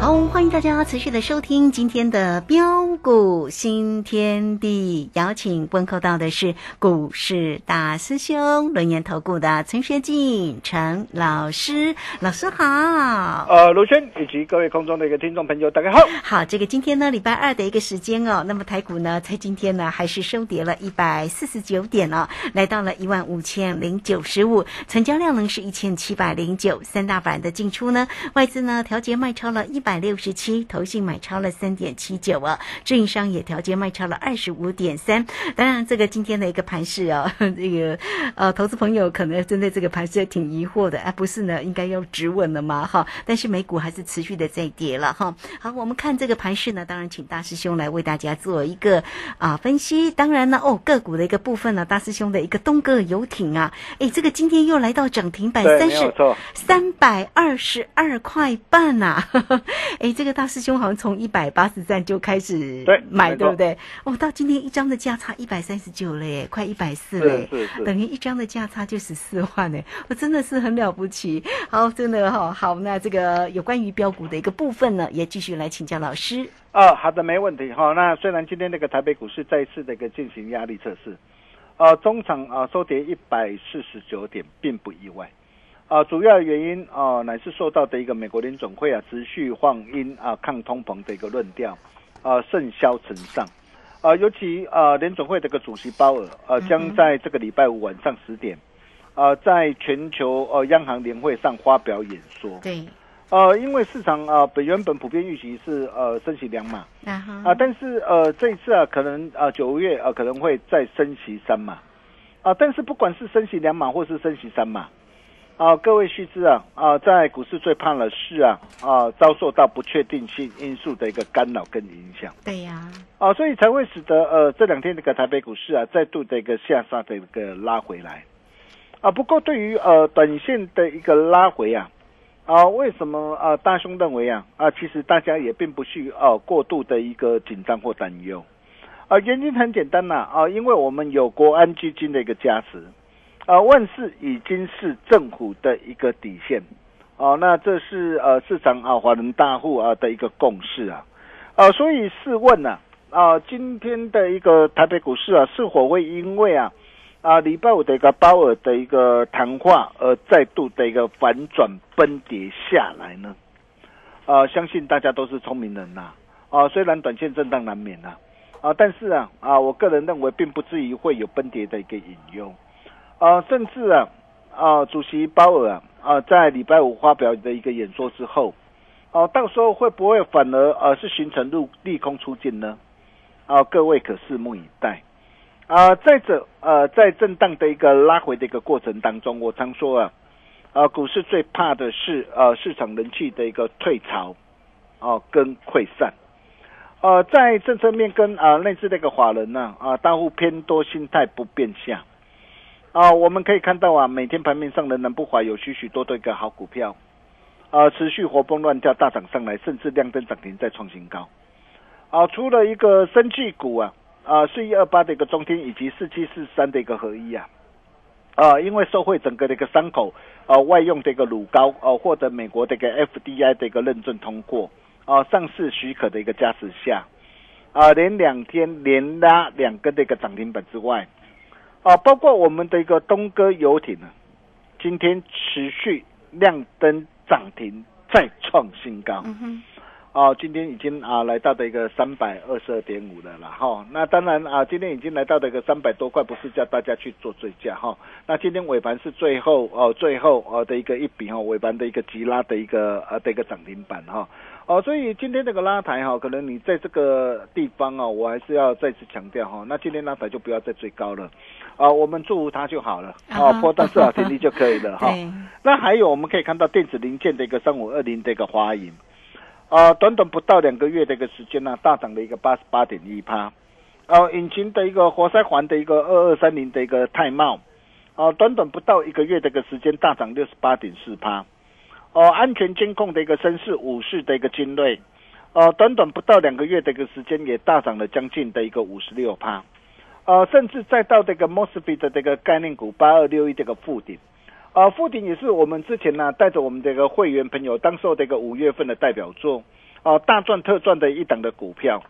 好，欢迎大家持续的收听今天的标股新天地，邀请问候到的是股市大师兄轮研投顾的陈学进陈老师，老师好。呃，卢轩以及各位空中的一个听众朋友，大家好。好，这个今天呢，礼拜二的一个时间哦，那么台股呢，在今天呢，还是收跌了一百四十九点哦，来到了一万五千零九十五，成交量呢是一千七百零九，三大板的进出呢，外资呢调节卖超了一百。百六十七，投信买超了三点七九啊，自营商也调节卖超了二十五点三。当然，这个今天的一个盘势哦，这个呃，投资朋友可能针对这个盘势挺疑惑的，哎，不是呢，应该要止稳了嘛？哈，但是美股还是持续的在跌了哈。好，我们看这个盘势呢，当然请大师兄来为大家做一个啊分析。当然呢，哦，个股的一个部分呢，大师兄的一个东哥游艇啊，哎，这个今天又来到涨停板三十三百二十二块半呐。哎，这个大师兄好像从一百八十三就开始买，对不对？哦，到今天一张的价差一百三十九了耶，快一百四了，等于一张的价差就十四万呢。我真的是很了不起。好，真的哈，好，那这个有关于标股的一个部分呢，也继续来请教老师。哦，好的，没问题哈。那虽然今天那个台北股市再次的一个进行压力测试，呃，中场啊收跌一百四十九点，并不意外。啊，主要原因啊，乃是受到的一个美国联总会啊持续放鹰啊抗通膨的一个论调啊甚嚣尘上啊，尤其啊联总会这个主席鲍尔啊将在这个礼拜五晚上十点啊在全球呃央行年会上发表演说。对。呃，因为市场啊本原本普遍预期是呃升息两码啊，但是呃这一次啊可能啊九月啊可能会再升息三码啊，但是不管是升息两码或是升息三码。啊，各位须知啊，啊，在股市最怕的是啊，啊，遭受到不确定性因素的一个干扰跟影响。对呀，啊，所以才会使得呃这两天这个台北股市啊再度的一个下杀的一个拉回来。啊，不过对于呃短线的一个拉回啊，啊，为什么啊大兄认为啊啊，其实大家也并不需要过度的一个紧张或担忧。啊，原因很简单呐，啊，因为我们有国安基金的一个加持。啊，万事已经是政府的一个底线，哦，那这是呃市场啊华人大户啊的一个共识啊，啊，所以试问呢，啊，今天的一个台北股市啊，是否会因为啊啊礼拜五的一个鲍尔的一个谈话而再度的一个反转崩跌下来呢？啊，相信大家都是聪明人呐，啊，虽然短线震荡难免呐，啊，但是啊啊，我个人认为并不至于会有崩跌的一个隐忧。啊，甚至啊，啊，主席鲍尔啊，啊，在礼拜五发表的一个演说之后，哦，到时候会不会反而呃是形成入利空出尽呢？啊，各位可拭目以待。啊，再者，呃，在震荡的一个拉回的一个过程当中，我常说啊，啊，股市最怕的是呃市场人气的一个退潮，哦，跟溃散。呃，在政策面跟啊内资那个华人呢，啊，大户偏多心态不变下。啊，我们可以看到啊，每天盘面上仍然不乏有许许多多一个好股票，啊，持续活蹦乱跳大涨上来，甚至亮灯涨停再创新高。啊，除了一个生技股啊，啊，四一二八的一个中天以及四七四三的一个合一啊，啊，因为受惠整个的一个伤口啊，外用的一个乳膏啊，获得美国的一个 FDI 的一个认证通过啊，上市许可的一个加持下，啊，连两天连拉两根的一个涨停板之外。啊，包括我们的一个东哥游艇呢，今天持续亮灯涨停，再创新高。啊，今天已经啊来到的一个三百二十二点五了啦，哈。那当然啊，今天已经来到的一个三百多块，不是叫大家去做追加哈。那今天尾盘是最后哦，最后哦的一个一笔哈，尾盘的一个急拉的一个呃的一个涨停板哈。哦，所以今天这个拉抬哈，可能你在这个地方啊，我还是要再次强调哈，那今天拉抬就不要再追高了。啊，我们祝福它就好了，啊，波段至少天地就可以了哈。那还有我们可以看到电子零件的一个三五二零的一个华银。啊，短短不到两个月的一个时间呢，大涨了一个八十八点一趴。哦，引擎的一个活塞环的一个二二三零的一个泰茂，哦，短短不到一个月的一个时间大涨六十八点四趴。哦，安全监控的一个绅士武士的一个精锐，呃，短短不到两个月的一个时间也大涨了将近的一个五十六趴。呃，甚至再到这个 Mosby 的这个概念股八二六一这个附顶。啊，富鼎也是我们之前呢带着我们这个会员朋友当时候的一个五月份的代表作，哦大赚特赚的一档的股票。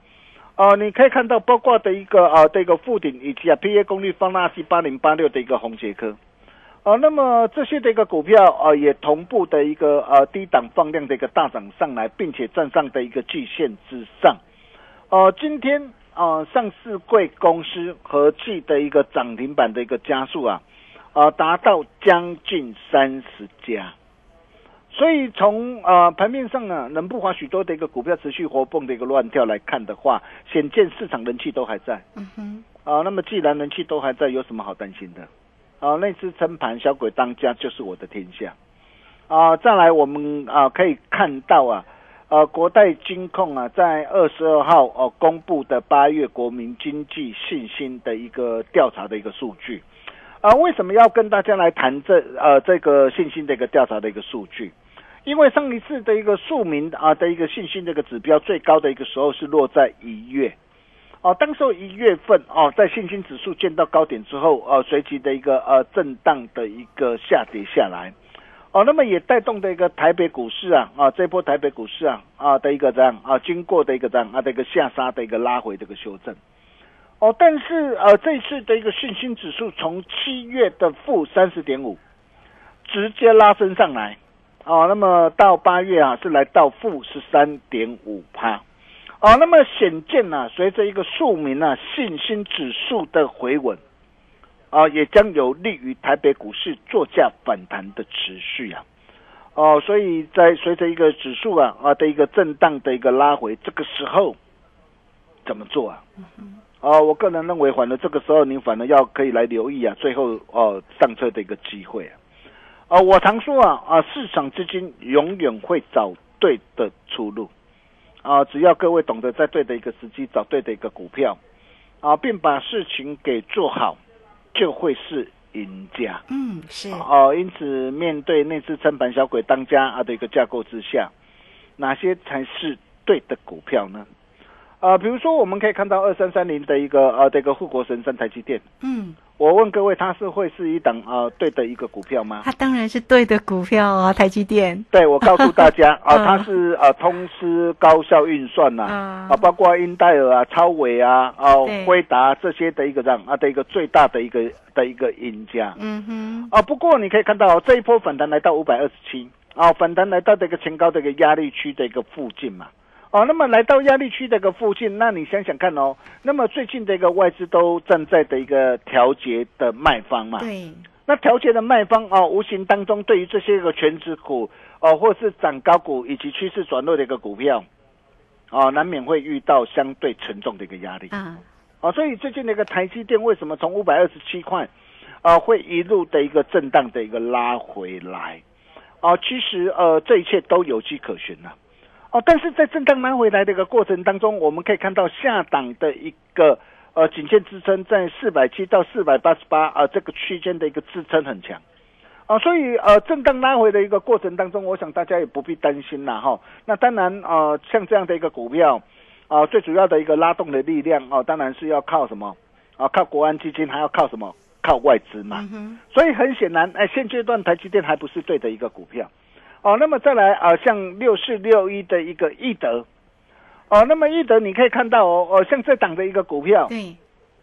哦，你可以看到包括的一个啊这个富鼎以及啊 P A 功率放大器八零八六的一个红杰科。哦，那么这些的一个股票啊，也同步的一个呃低档放量的一个大涨上来，并且站上的一个季线之上。呃，今天啊，上市贵公司合计的一个涨停板的一个加速啊，啊，达到将近三十家。所以从呃盘面上呢，能不华许多的一个股票持续活蹦的一个乱跳来看的话，显见市场人气都还在。嗯哼。啊，那么既然人气都还在，有什么好担心的？啊，那次撑盘小鬼当家就是我的天下。啊，再来我们啊可以看到啊，呃，国泰金控啊，在二十二号哦公布的八月国民经济信心的一个调查的一个数据。啊，为什么要跟大家来谈这呃这个信心的一个调查的一个数据？因为上一次的一个庶民啊的一个信心这个指标最高的一个时候是落在一月。哦，当时一月份哦，在信心指数见到高点之后，呃，随即的一个呃震荡的一个下跌下来，哦，那么也带动的一个台北股市啊，啊，这波台北股市啊，啊的一个这样啊，经过的一个这样啊的一个下杀的一个拉回这个修正，哦，但是呃，这次的一个信心指数从七月的负三十点五，直接拉升上来，哦，那么到八月啊，是来到负十三点五啊。那么显见呢，随着一个庶民呢信心指数的回稳，啊，也将有利于台北股市作价反弹的持续啊。哦，所以在随着一个指数啊啊的一个震荡的一个拉回，这个时候怎么做啊？哦，我个人认为，反而这个时候你反而要可以来留意啊，最后哦上车的一个机会啊。哦，我常说啊啊，市场资金永远会找对的出路。啊，只要各位懂得在对的一个时机找对的一个股票，啊，并把事情给做好，就会是赢家。嗯，是。哦，因此面对那只撑盘小鬼当家啊的一个架构之下，哪些才是对的股票呢？啊，比如说我们可以看到二三三零的一个呃这个护国神山台积电。嗯。我问各位，它是会是一档啊对的一个股票吗？它当然是对的股票啊，台积电。对，我告诉大家啊，它是啊通吃高效运算呐，啊包括英戴尔啊、超伟啊、哦辉达这些的一个这样啊的一个最大的一个的一个赢家。嗯哼。啊，不过你可以看到这一波反弹来到五百二十七，啊反弹来到这个前高的一个压力区的一个附近嘛。哦，那么来到压力区这个附近，那你想想看哦，那么最近的一个外资都站在的一个调节的卖方嘛？对。那调节的卖方哦，无形当中对于这些个全指股哦，或是涨高股以及趋势转弱的一个股票，哦，难免会遇到相对沉重的一个压力。啊。哦，所以最近的一个台积电为什么从五百二十七块，啊，会一路的一个震荡的一个拉回来？哦，其实呃，这一切都有迹可循了。哦，但是在震荡拉回来的一个过程当中，我们可以看到下档的一个呃颈线支撑在四百七到四百八十八啊这个区间的一个支撑很强，啊，所以呃震荡拉回的一个过程当中，我想大家也不必担心啦哈。那当然呃像这样的一个股票啊，最主要的一个拉动的力量哦，当然是要靠什么啊？靠国安基金，还要靠什么？靠外资嘛。所以很显然，哎，现阶段台积电还不是对的一个股票。哦，那么再来啊，像六四六一的一个易德，哦，那么易德你可以看到哦，哦，像这档的一个股票，对，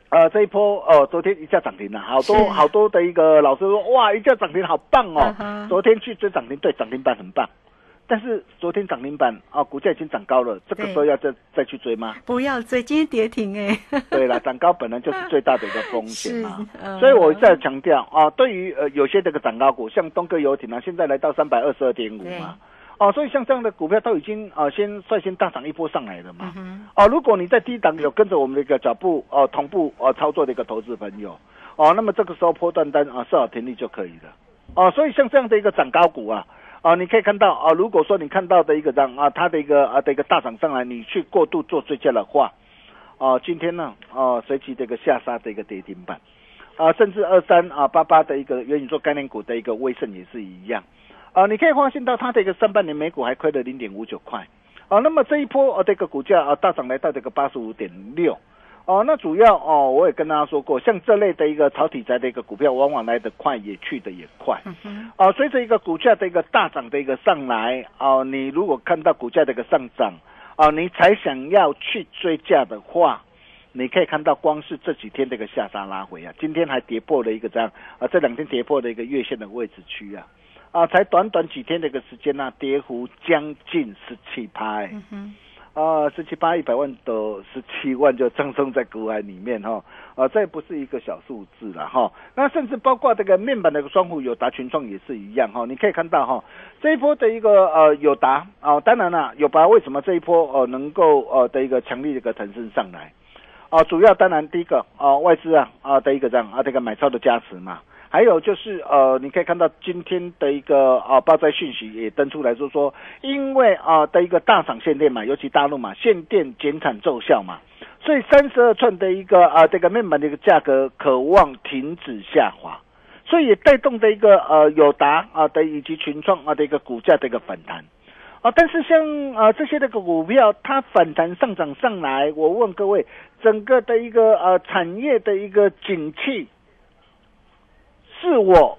呃，这一波哦，昨天一下涨停了，好多好多的一个老师说，哇，一下涨停好棒哦，昨天去追涨停，对，涨停板很棒。但是昨天涨停板啊，股价已经涨高了，这个时候要再再去追吗？不要追，今天跌停哎。对了，涨高本来就是最大的一个风险嘛。所以我再强调啊，对于呃有些这个涨高股，像东哥游艇啊，现在来到三百二十二点五嘛。哦，所以像这样的股票都已经啊先率先大涨一波上来了嘛。哦，如果你在低档有跟着我们的一个脚步哦同步哦操作的一个投资朋友哦，那么这个时候破断单啊设好停利就可以了。哦，所以像这样的一个涨高股啊。啊，你可以看到啊，如果说你看到的一个涨啊，它的一个啊的一个大涨上来，你去过度做追加的话，啊，今天呢啊，随即这个下杀的一个跌停板，啊，甚至二三啊八八的一个元宇宙概念股的一个威盛也是一样，啊，你可以发现到它的一个上半年每股还亏了零点五九块，啊，那么这一波啊这个股价啊大涨来到这个八十五点六。哦，那主要哦，我也跟大家说过，像这类的一个炒题材的一个股票，往往来得快，也去的也快。哦，啊，随着一个股价的一个大涨的一个上来，哦，你如果看到股价的一个上涨，哦，你才想要去追价的话，你可以看到光是这几天的一个下杀拉回啊，今天还跌破了一个这样啊，这两天跌破了一个月线的位置区啊，啊，才短短几天的一个时间呢，跌幅将近十七拍。啊，十七八一百万的十七万就葬送在股海里面哈，啊，这不是一个小数字了哈。那甚至包括这个面板的一个双虎友达群创也是一样哈。你可以看到哈，这一波的一个呃友达啊，当然了，友达为什么这一波呃能够呃的一个强力的一个腾升上来？啊，主要当然第一个啊外资啊啊的一个这样啊这个买超的加持嘛。还有就是呃，你可以看到今天的一个啊报灾讯息也登出来说说，因为啊的一个大厂限电嘛，尤其大陆嘛，限电减产奏效嘛，所以三十二寸的一个啊这个面板的一个价格渴望停止下滑，所以也带动的一个呃友达啊的以及群创啊的一个股价的一个反弹。啊，但是像啊这些的个股票，它反弹上涨上来，我问各位，整个的一个呃产业的一个景气。是我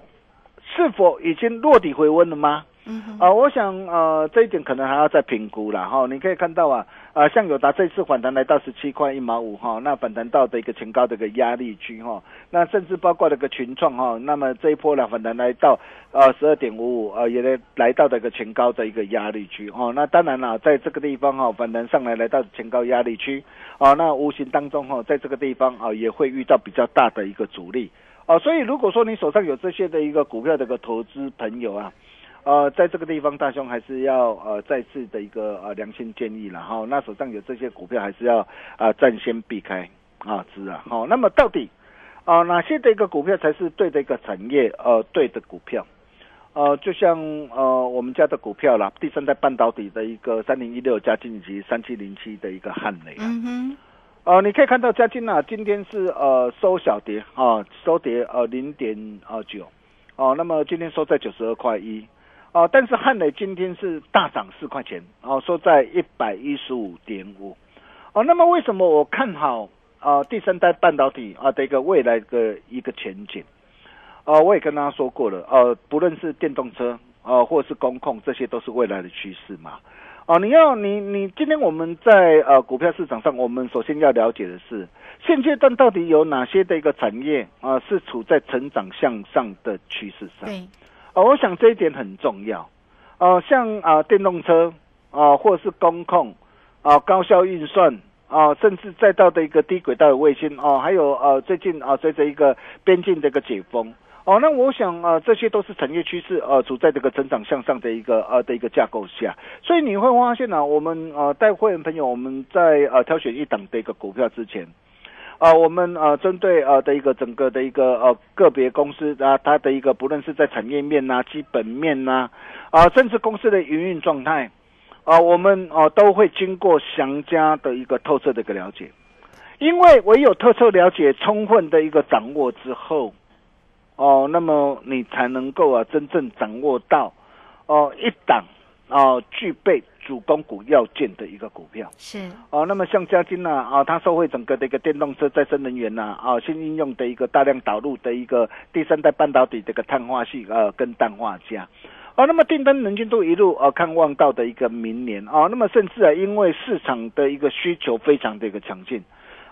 是否已经落底回温了吗？嗯哼，啊，我想呃这一点可能还要再评估了哈。你可以看到啊，啊像友达这次反弹来到十七块一毛五哈，那反弹到的一个前高的一个压力区哈，那甚至包括这个群创哈，那么这一波呢反弹来到呃十二点五五呃也来来到这个前高的一个压力区哦。那当然了，在这个地方哈反弹上来来到前高压力区啊，那无形当中哈在这个地方啊也会遇到比较大的一个阻力。哦，所以如果说你手上有这些的一个股票的一个投资朋友啊，呃，在这个地方大兄还是要呃再次的一个呃良心建议了哈，那手上有这些股票还是要啊暂先避开啊，是啊，好，那么到底啊哪些的一个股票才是对的一个产业呃对的股票？呃，就像呃我们家的股票啦，第三代半导体的一个三零一六加晋级三七零七的一个汉雷啊。呃，你可以看到嘉金啊，今天是呃收小跌啊，收跌呃零点呃九，哦，那么今天收在九十二块一，啊，但是汉磊今天是大涨四块钱，哦，收在一百一十五点五，哦，那么为什么我看好啊第三代半导体啊的一个未来的一个前景？啊，我也跟大家说过了，呃，不论是电动车啊，或是工控，这些都是未来的趋势嘛。哦，你要你你今天我们在呃股票市场上，我们首先要了解的是现阶段到底有哪些的一个产业啊是处在成长向上的趋势上？对，啊，我想这一点很重要。呃，像啊电动车啊，或者是工控啊，高效运算啊，甚至再到的一个低轨道的卫星哦，还有呃最近啊随着一个边境的一个解封。哦，那我想啊，这些都是产业趋势，呃，处在这个成长向上的一个呃的一个架构下，所以你会发现呢，我们呃带会员朋友，我们在呃挑选一档的一个股票之前，啊，我们呃针对呃的一个整个的一个呃个别公司啊，它的一个不论是在产业面呐、基本面呐，啊，甚至公司的营运状态，啊，我们啊都会经过详加的一个透彻的一个了解，因为唯有透彻了解、充分的一个掌握之后。哦，那么你才能够啊，真正掌握到哦一档哦具备主攻股要件的一个股票是哦。那么像嘉金呐啊，它受惠整个的一个电动车再生能源呐啊，新应用的一个大量导入的一个第三代半导体这个碳化系呃跟氮化镓哦。那么订单能见度一路呃看望到的一个明年啊，那么甚至啊，因为市场的一个需求非常的一个强劲。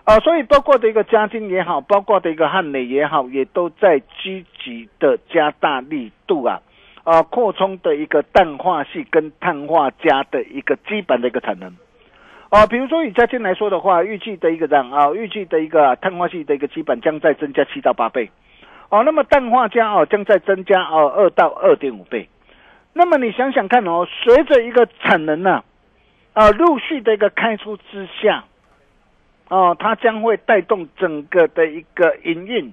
啊，所以包括的一个嘉金也好，包括的一个汉磊也好，也都在积极的加大力度啊，啊，扩充的一个氮化系跟碳化镓的一个基本的一个产能。啊，比如说以嘉金来说的话，预计的一个这样啊，预计的一个碳化系的一个基本将在增加七到八倍。哦，那么氮化镓哦将在增加哦二到二点五倍。那么你想想看哦，随着一个产能呢，啊，陆续的一个开出之下。哦，它将会带动整个的一个营运，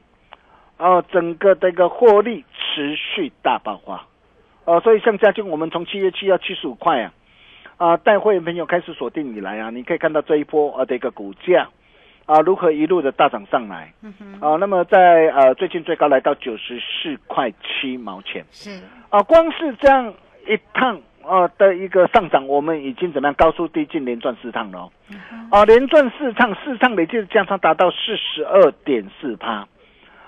哦，整个的一个获利持续大爆发，哦，所以像嘉金，我们从七月七要七十五块啊，啊，带会员朋友开始锁定以来啊，你可以看到这一波啊的一个股价啊如何一路的大涨上来，嗯哼，啊，那么在呃最近最高来到九十四块七毛钱，是啊，光是这样一趟。呃的一个上涨，我们已经怎么样高速递进连赚四趟了。哦，啊，连赚四趟，四趟累计的价差达到四十二点四趴，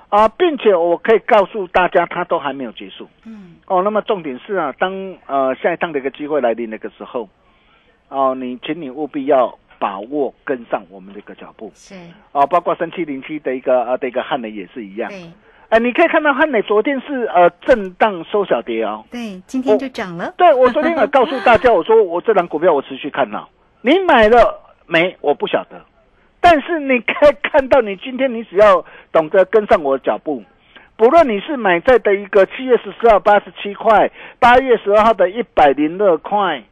啊，并且我可以告诉大家，它都还没有结束，嗯，哦，那么重点是啊，当呃下一趟的一个机会来临那个时候，哦，你请你务必要把握跟上我们的一个脚步。是，哦，包括三七零七的一个呃的一个汉雷也是一样。对哎，你可以看到汉美昨天是呃震荡收小跌哦。对，今天就涨了。对，我昨天有告诉大家，我说我这档股票我持续看好，你买了没？我不晓得，但是你可以看到，你今天你只要懂得跟上我的脚步，不论你是买在的一个七月十四号八十七块，八月十二号的一百零二块，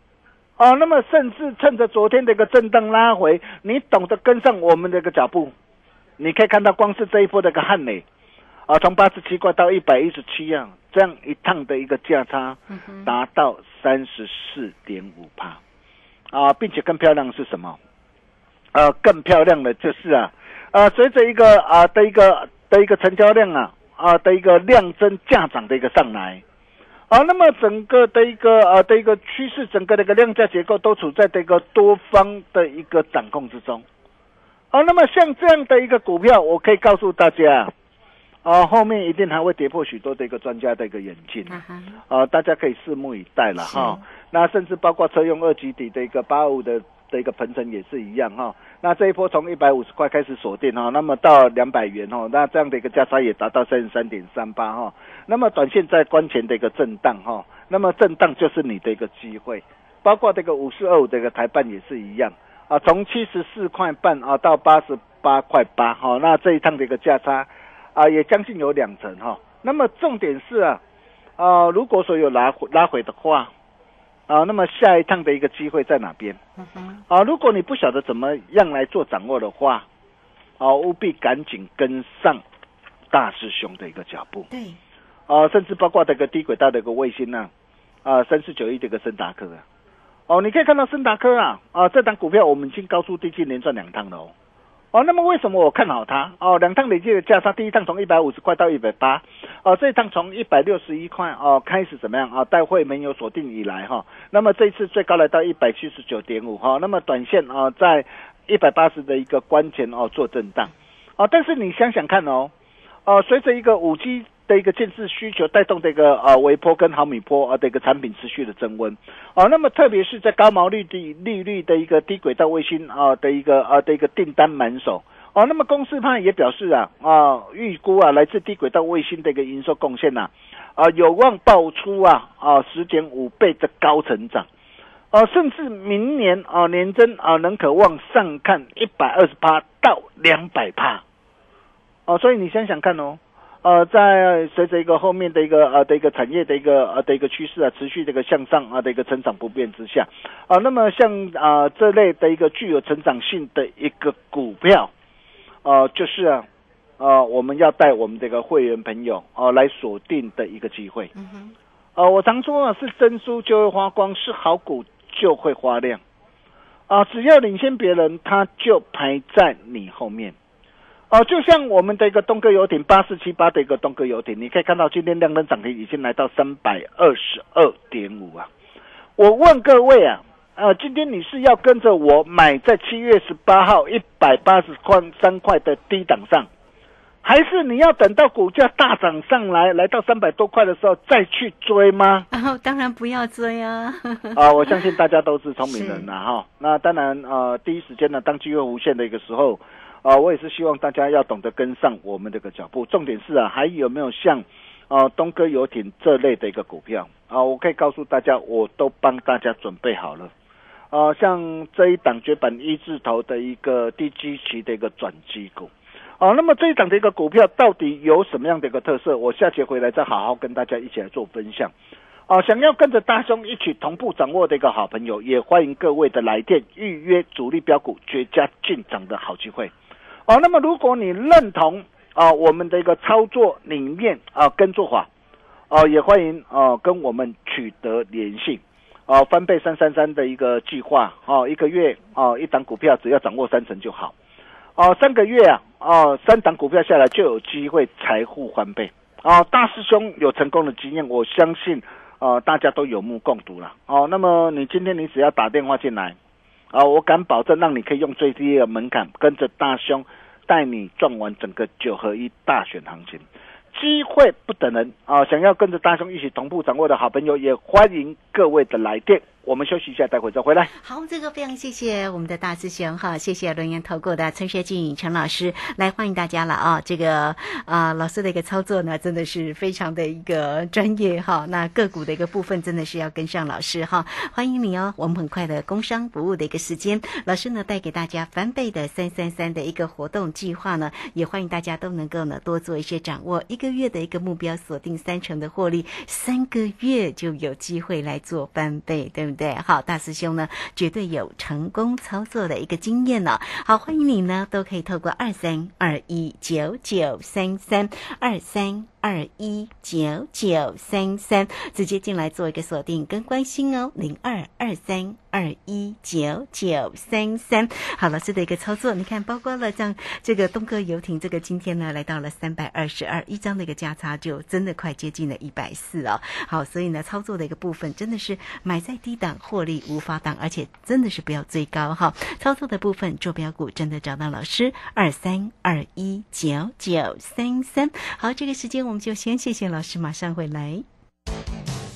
哦，那么甚至趁着昨天的一个震荡拉回，你懂得跟上我们的一个脚步，你可以看到光是这一波的一个汉磊，啊，从八十七块到一百一十七啊，这样一趟的一个价差达到三十四点五帕，啊，并且更漂亮的是什么？呃，更漂亮的就是啊，呃，随着一个啊的一个的一个成交量啊啊的一个量增价涨的一个上来，啊，那么整个的一个呃的一个趋势，整个的一个量价结构都处在这个多方的一个掌控之中。啊，那么像这样的一个股票，我可以告诉大家，啊，后面一定还会跌破许多的一个专家的一个眼镜。啊哈，啊，大家可以拭目以待了哈。那甚至包括车用二级底的一个八五的的一个鹏程也是一样哈。那这一波从一百五十块开始锁定哈，那么到两百元哈，那这样的一个价差也达到三十三点三八哈。那么短线在关前的一个震荡哈，那么震荡就是你的一个机会，包括这个五四二五这个台办也是一样啊，从七十四块半啊到八十八块八哈，那这一趟的一个价差啊也将近有两成哈。那么重点是啊。啊、如果说有拉回拉回的话，啊，那么下一趟的一个机会在哪边？啊，如果你不晓得怎么样来做掌握的话，啊，务必赶紧跟上大师兄的一个脚步，对，啊，甚至包括这个低轨道的一个卫星呢、啊，三四九一这个森达科啊，哦，你可以看到森达科啊，啊，这档股票我们已经高速低进连赚两趟了哦。哦，那么为什么我看好它？哦，两趟累计的价差，第一趟从一百五十块到一百八，哦，这一趟从一百六十一块哦开始怎么样啊？待会没有锁定以来哈、那么这一次最高来到一百七十九点五哈，那么短线啊在一百八十的一个关前哦做震荡，哦，但是你想想看哦，哦，随着一个五 G 的一个建设需求带动的一个呃微波跟毫米波啊的一个产品持续的增温，哦，那么特别是在高毛利率利率的一个低轨道卫星啊的一个啊的一个订单满手。哦，那么公司派也表示啊啊，预估啊来自低轨道卫星的一个营收贡献呐、啊，有望爆出啊啊十点五倍的高成长，啊，甚至明年啊年增啊能可望上看一百二十八到两百帕，哦，所以你想想看哦，呃，在随着一个后面的一个呃的一个产业的一个呃的一个趋势啊，持续这个向上啊的一个成长不变之下，啊，那么像啊这类的一个具有成长性的一个股票。呃，就是啊，呃，我们要带我们这个会员朋友哦、呃来锁定的一个机会。嗯哼，呃，我常说啊，是珍珠就会发光，是好股就会发亮。啊、只要领先别人，他就排在你后面。哦、就像我们的一个东哥游艇八四七八的一个东哥游艇，你可以看到今天量能涨停已经来到三百二十二点五啊。我问各位啊，呃，今天你是要跟着我买在七月十八号一百八十块三块的低档上，还是你要等到股价大涨上来，来到三百多块的时候再去追吗？然 后当然不要追啊，啊、我相信大家都是聪明人呐哈。那当然呃，第一时间呢，当机会无限的一个时候，啊、我也是希望大家要懂得跟上我们这个脚步。重点是啊，还有没有像呃东哥游艇这类的一个股票啊、我可以告诉大家，我都帮大家准备好了。啊，像这一档绝版一字头的一个低基期的一个转机股，哦、那么这一档的一个股票到底有什么样的一个特色？我下节回来再好好跟大家一起来做分享。哦、想要跟着大兄一起同步掌握的一个好朋友，也欢迎各位的来电预约主力标股绝佳进场的好机会。哦，那么如果你认同啊、我们的一个操作理念啊、跟做法，哦、也欢迎哦、跟我们取得联系。哦，翻倍三三三的一个计划哦，一个月哦，一档股票只要掌握三成就好。哦，三个月啊，哦，三档股票下来就有机会财富翻倍。哦，大师兄有成功的经验，我相信呃大家都有目共睹了。哦，那么你今天你只要打电话进来，啊、我敢保证让你可以用最低的门槛跟着大兄带你赚完整个九合一大选行情。机会不等人啊！想要跟着大兄一起同步掌握的好朋友，也欢迎各位的来电，我们休息一下，待会再回来。好，这个非常谢谢我们的大师兄哈，谢谢轮研投顾的陈学静陈老师来欢迎大家了啊！这个啊老师的一个操作呢，真的是非常的一个专业哈。那个股的一个部分真的是要跟上老师哈，欢迎你哦！我们很快的工商服务的一个时间，老师呢带给大家翻倍的三三三的一个活动计划呢，也欢迎大家都能够呢多做一些掌握，一个月的一个目标锁定三成的获利，三个月就有机会来做翻倍，对不对？好，大师兄呢绝对有成功操作的一个经验呢。好，欢迎你呢都可以透过二三二一九九三三二三。二一九九三三，直接进来做一个锁定跟关心哦，零二二三二一九九三三。好，老师的一个操作，你看，包括了像这个东哥游艇，这个今天呢来到了三百二十二，一张的一个价差就真的快接近了一百四哦。好，所以呢，操作的一个部分真的是买在低档获利无法挡，而且真的是不要追高哈。操作的部分坐标股真的找到老师二三二一九九三三。好，这个时间我们。就先谢谢老师，马上回来。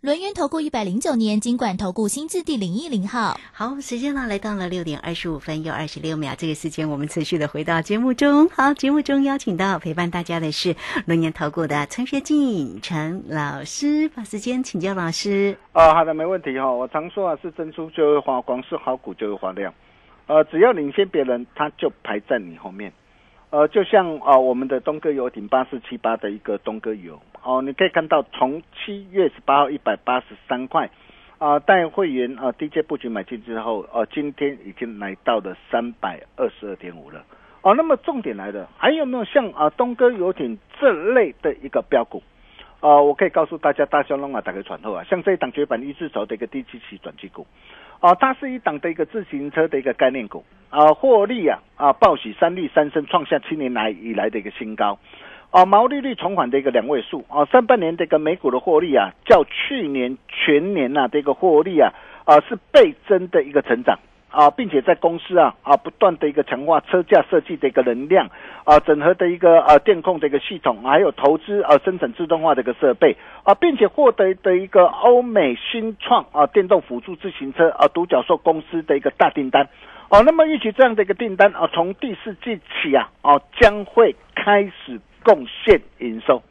轮源投顾一百零九年金管投顾新字第零一零号，好，时间呢来到了六点二十五分又二十六秒，这个时间我们持续的回到节目中。好，节目中邀请到陪伴大家的是轮源投顾的陈学进陈老师，把时间请教老师。啊，好的，没问题哈。我常说啊，是珍珠就会发光，是好股就会发亮。呃，只要领先别人，他就排在你后面。呃，就像啊，我们的东哥游艇八四七八的一个东哥游哦，你可以看到从七月十八号一百八十三块啊，带会员啊低阶布局买进之后，呃，今天已经来到了三百二十二点五了哦。那么重点来了，还有没有像啊东哥游艇这类的一个标股？啊，我可以告诉大家，大小龙啊打开传后啊，像这一档绝版一字头的一个低基期转机股。啊，它是一档的一个自行车的一个概念股啊，获利啊啊，报喜三利三升，创下七年来以来的一个新高啊，毛利率重返的一个两位数啊，上半年这个美股的获利啊，较去年全年呐这个获利啊啊是倍增的一个成长。啊，并且在公司啊啊不断的一个强化车架设计的一个能量啊，整合的一个呃电控的一个系统，还有投资啊生产自动化的一个设备啊，并且获得的一个欧美新创啊电动辅助自行车啊独角兽公司的一个大订单哦，那么预期这样的一个订单啊，从第四季起啊啊将会开始贡献营收。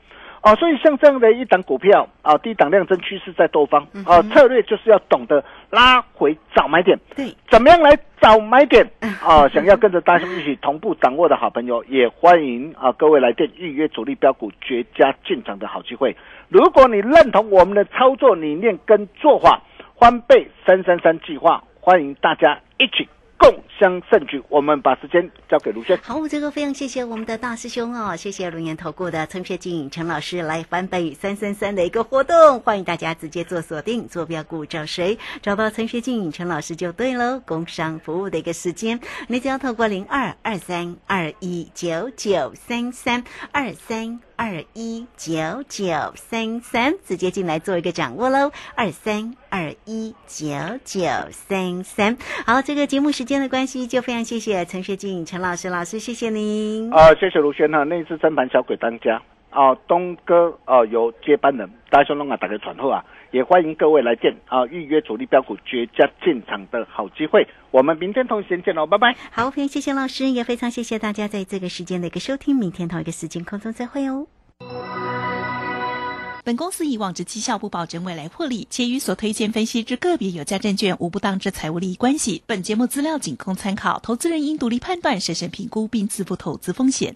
啊，所以像这样的一档股票啊，低档量增趋势在多方啊，策略就是要懂得拉回找买点。对，怎么样来找买点啊？想要跟着大兄一起同步掌握的好朋友，也欢迎啊各位来电预约主力标股绝佳进场的好机会。如果你认同我们的操作理念跟做法，翻倍三三三计划，欢迎大家一起。共襄盛举，我们把时间交给卢轩。好，这个非常谢谢我们的大师兄哦，谢谢龙岩投顾的陈学静陈老师来翻倍三三三的一个活动，欢迎大家直接做锁定，坐标股找谁？找到陈学静陈老师就对喽。工商服务的一个时间，你只要透过零二二三二一九九三三二三。二一九九三三，直接进来做一个掌握喽。二三二一九九三三，好，这个节目时间的关系，就非常谢谢陈学静陈老师老师，谢谢您。啊，谢谢卢轩哈，那次真盘小鬼当家啊，东哥啊有接班人，大家说弄啊打个传呼啊。也欢迎各位来电啊，预约主力标股绝佳进场的好机会。我们明天同时见喽，拜拜。好，非常谢谢老师，也非常谢谢大家在这个时间的一个收听。明天同一个时间空中再会哦。本公司以往之绩效不保证未来获利，且与所推荐分析之个别有价证券无不当之财务利益关系。本节目资料仅供参考，投资人应独立判断、审慎评估并自负投资风险。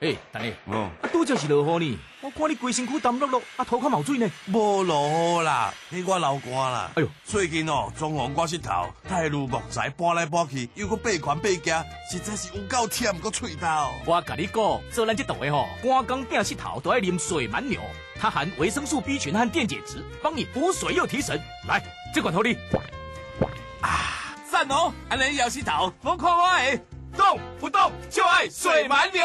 诶，等下，嗯，啊，拄则是落雨呢，我看你规身躯澹漉漉，啊，头壳冒水呢。无落雨啦，迄我流汗啦。哎呦，最近哦，装潢我膝头，太如木材搬来搬去，又搁背款背夹，实在是有够忝个喙头。我甲你讲，做咱这档的吼，赶工定膝头都爱啉水蛮牛，它含维生素 B 群和电解质，帮你补水又提神。来，这款头你。啊，赞哦！安尼摇膝头，我看我的，动不动就爱水蛮牛。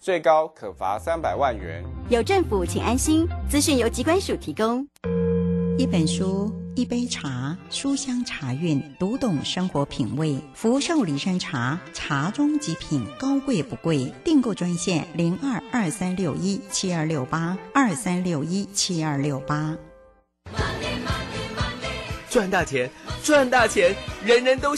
最高可罚三百万元。有政府，请安心。资讯由机关署提供。一本书，一杯茶，书香茶韵，读懂生活品味。福寿礼山茶，茶中极品，高贵不贵。订购专线零二二三六一七二六八二三六一七二六八。赚大钱，赚大钱，人人都想。